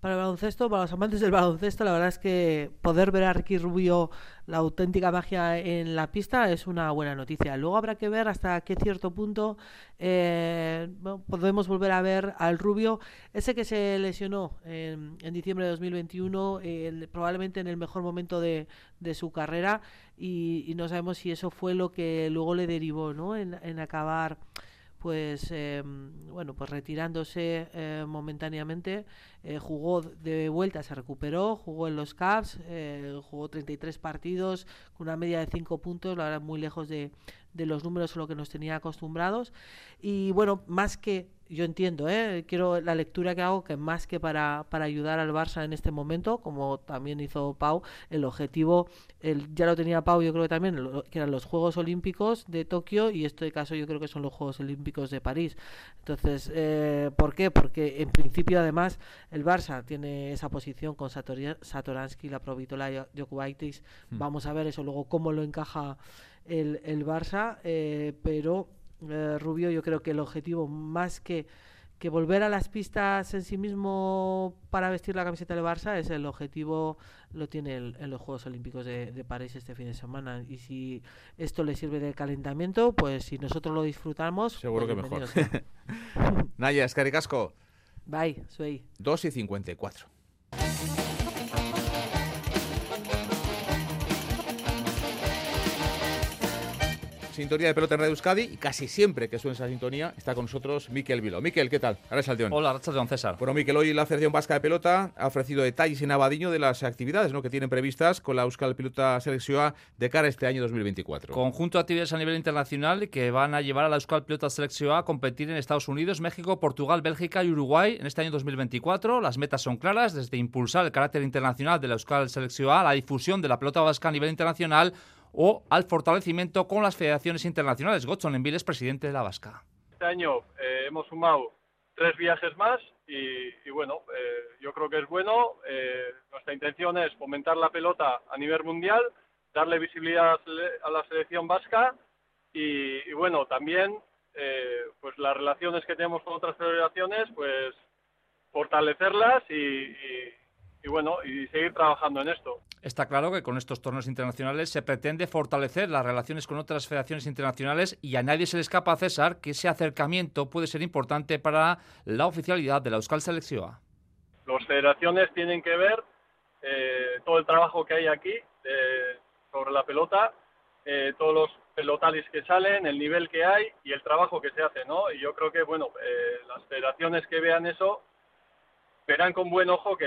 para el baloncesto, para los amantes del baloncesto, la verdad es que poder ver a Ricky Rubio la auténtica magia en la pista es una buena noticia. Luego habrá que ver hasta qué cierto punto eh, podemos volver a ver al Rubio, ese que se lesionó en, diciembre de 2021, probablemente en el mejor momento de, su carrera, y, no sabemos si eso fue lo que luego le derivó ¿no? en acabar pues em, bueno pues retirándose eh, momentáneamente eh, jugó de vuelta se recuperó jugó en los Caps eh, jugó 33 partidos con una media de 5 puntos la verdad muy lejos de, de los números a lo que nos tenía acostumbrados y bueno más que yo entiendo, ¿eh? quiero la lectura que hago que más que para, para ayudar al Barça en este momento, como también hizo Pau, el objetivo, el, ya lo tenía Pau, yo creo que también, que eran los Juegos Olímpicos de Tokio y este caso yo creo que son los Juegos Olímpicos de París. Entonces, eh, ¿por qué? Porque en principio además el Barça tiene esa posición con Satoransky, la Provitola, Jokubaitis, hmm. vamos a ver eso luego cómo lo encaja el, el Barça, eh, pero eh, Rubio, yo creo que el objetivo más que, que volver a las pistas en sí mismo para vestir la camiseta del Barça es el objetivo, lo tiene en los Juegos Olímpicos de, París este fin de semana. Y si esto le sirve de calentamiento, pues si nosotros lo disfrutamos, seguro pues que mejor. (laughs) Naya, Escaricasco. Bye, soy. 2 y 54. Sintonía de pelota en Radio Euskadi y casi siempre que suena esa sintonía está con nosotros Miquel Vilo. Miquel, ¿qué tal? Ahora Saldeón. Hola, Don César. Bueno, Miquel, hoy la Federación Vasca de Pelota ha ofrecido detalles en Abadiño de las actividades ¿no? que tienen previstas con la Euskal Pelota Selección de cara a este año 2024. Conjunto de actividades a nivel internacional que van a llevar a la Euskal Pelota Selección a competir en Estados Unidos, México, Portugal, Bélgica y Uruguay en este año 2024. Las metas son claras, desde impulsar el carácter internacional de la Euskal Selección a la difusión de la pelota vasca a nivel internacional o al fortalecimiento con las federaciones internacionales. Gotson Envil es presidente de la Vasca. Este año eh, hemos sumado tres viajes más y, bueno, eh, yo creo que es bueno. Eh, nuestra intención es fomentar la pelota a nivel mundial, darle visibilidad a la selección vasca y, bueno, también pues las relaciones que tenemos con otras federaciones, pues fortalecerlas y y bueno, y seguir trabajando en esto. Está claro que con estos torneos internacionales se pretende fortalecer las relaciones con otras federaciones internacionales y a nadie se le escapa, a César, que ese acercamiento puede ser importante para la oficialidad de la Euskal Selección. Las federaciones tienen que ver eh, todo el trabajo que hay aquí eh, sobre la pelota, eh, todos los pelotales que salen, el nivel que hay y el trabajo que se hace, ¿no? Y yo creo que, bueno, las federaciones que vean eso verán con buen ojo que,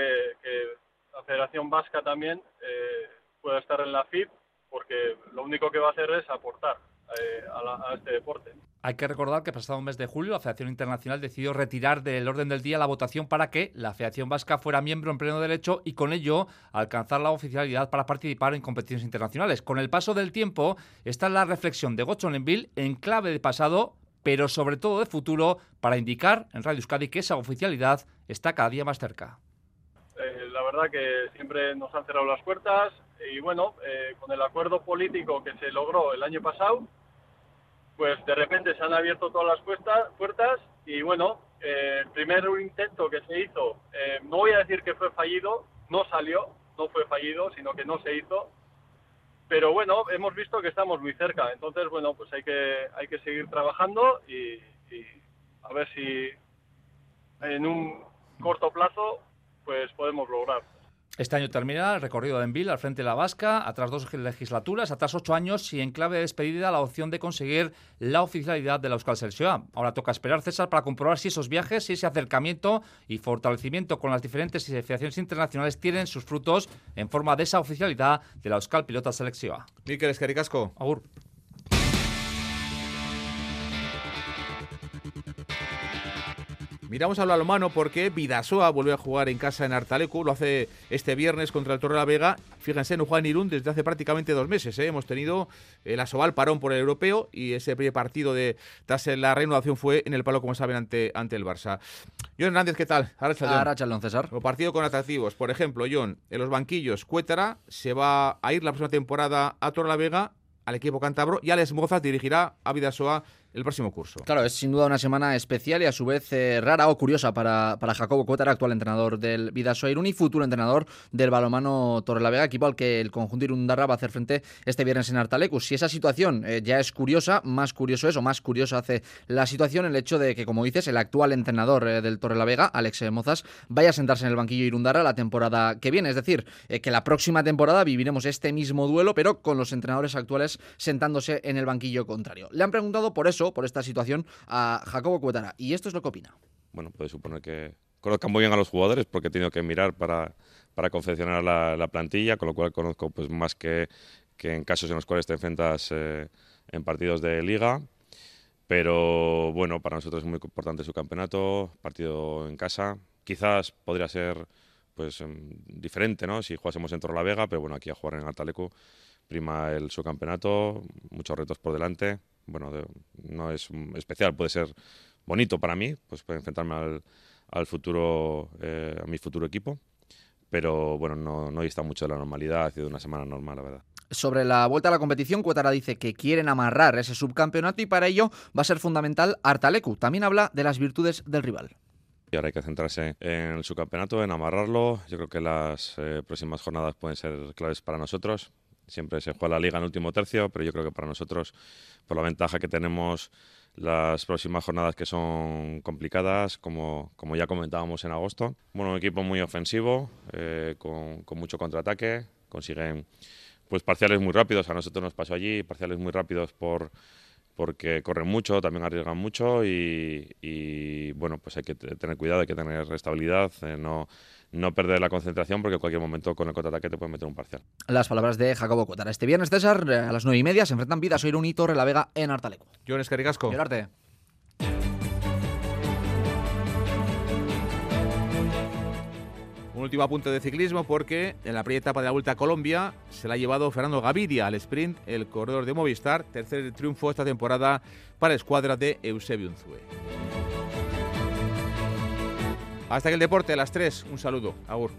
la Federación Vasca también eh, pueda estar en la FIP, porque lo único que va a hacer es aportar eh, a, este deporte. Hay que recordar que pasado mes de julio la Federación Internacional decidió retirar del orden del día la votación para que la Federación Vasca fuera miembro en pleno derecho y con ello alcanzar la oficialidad para participar en competiciones internacionales. Con el paso del tiempo, está la reflexión de Gottsonenville en clave de pasado pero sobre todo de futuro, para indicar en Radio Euskadi que esa oficialidad está cada día más cerca. Eh, la verdad que siempre nos han cerrado las puertas y bueno, eh, con el acuerdo político que se logró el año pasado, pues de repente se han abierto todas las puertas y bueno, eh, el primer intento que se hizo, no voy a decir que fue fallido, no salió, no fue fallido, sino que no se hizo, pero bueno, hemos visto que estamos muy cerca, entonces bueno, pues hay que, hay que seguir trabajando y, a ver si en un corto plazo pues podemos lograr. Este año termina el recorrido de Envil al frente de la Vasca, atrás dos legislaturas, atrás ocho años y en clave de despedida la opción de conseguir la oficialidad de la Euskal Selección. Ahora toca esperar, César, para comprobar si esos viajes, si ese acercamiento y fortalecimiento con las diferentes federaciones internacionales tienen sus frutos en forma de esa oficialidad de la Euskal Pilota Selección. Miquel Escaricasco. Agur. Miramos al balonmano porque Vidasoa vuelve a jugar en casa en Artalecu, lo hace este viernes contra el Torre la Vega. Fíjense, no juega en Irún desde hace prácticamente dos meses. ¿eh? Hemos tenido el Asobal parón por el europeo y ese primer partido de tras la reanudación fue en el palo, como saben, ante, ante el Barça. John Hernández, ¿qué tal? Ahora Chalón, César. O partido con atractivos. Por ejemplo, John, en los banquillos, Cuétara se va a ir la próxima temporada a Torre la Vega al equipo cántabro y Alex Mozas dirigirá a Vidasoa el próximo curso. Claro, es sin duda una semana especial y a su vez eh, rara o curiosa para, para Jacobo Cuétara, actual entrenador del Vidasoa Irún y futuro entrenador del balomano Torrelavega, equipo al que el conjunto Irundarra va a hacer frente este viernes en Artalecus. Si esa situación eh, ya es curiosa, más curioso es o más curioso hace la situación el hecho de que, como dices, el actual entrenador eh, del Torrelavega, Alex Mozas, vaya a sentarse en el banquillo Irundarra la temporada que viene. Es decir, que la próxima temporada viviremos este mismo duelo, pero con los entrenadores actuales sentándose en el banquillo contrario. Le han preguntado por eso por esta situación, a Jacobo Cuetara. Y esto es lo que opina. Bueno, puede suponer que conozcan muy bien a los jugadores porque he tenido que mirar para, para confeccionar la, plantilla, con lo cual conozco pues más que, que en casos en los cuales te enfrentas eh, en partidos de liga. Pero bueno, para nosotros es muy importante su campeonato, partido en casa. Quizás podría ser pues em, diferente, ¿no? Si jugásemos en Torre la Vega, pero bueno, aquí a jugar en Artalecu prima el subcampeonato, muchos retos por delante bueno, no es especial, puede ser bonito para mí, pues puede enfrentarme al, al futuro, eh, a mi futuro equipo, pero bueno, no, no está mucho de la normalidad, ha sido una semana normal, la verdad. Sobre la vuelta a la competición, Cuetara dice que quieren amarrar ese subcampeonato y para ello va a ser fundamental Artalecu. También habla de las virtudes del rival. Y ahora hay que centrarse en el subcampeonato, en amarrarlo. Yo creo que las eh, próximas jornadas pueden ser claves para nosotros. Siempre se juega la liga en último tercio, pero yo creo que para nosotros, por la ventaja que tenemos las próximas jornadas que son complicadas, como, como ya comentábamos en agosto. Bueno, un equipo muy ofensivo, eh, con, con, mucho contraataque, consiguen pues parciales muy rápidos. A nosotros nos pasó allí, parciales muy rápidos por porque corren mucho, también arriesgan mucho y, bueno, pues hay que tener cuidado, hay que tener estabilidad, eh, no, no perder la concentración porque en cualquier momento con el contraataque te puede meter un parcial. Las palabras de Jacobo Cuotara. Este viernes, César, a las nueve y media se enfrentan Vida Soirún y Torre la Vega en Artaleco. Jones Caricasco. Llorarte. Un último apunte de ciclismo porque en la primera etapa de la Vuelta a Colombia se la ha llevado Fernando Gaviria al sprint, el corredor de Movistar, tercer triunfo esta temporada para la escuadra de Eusebio Unzue. Hasta que el deporte a las 3, un saludo. Agur.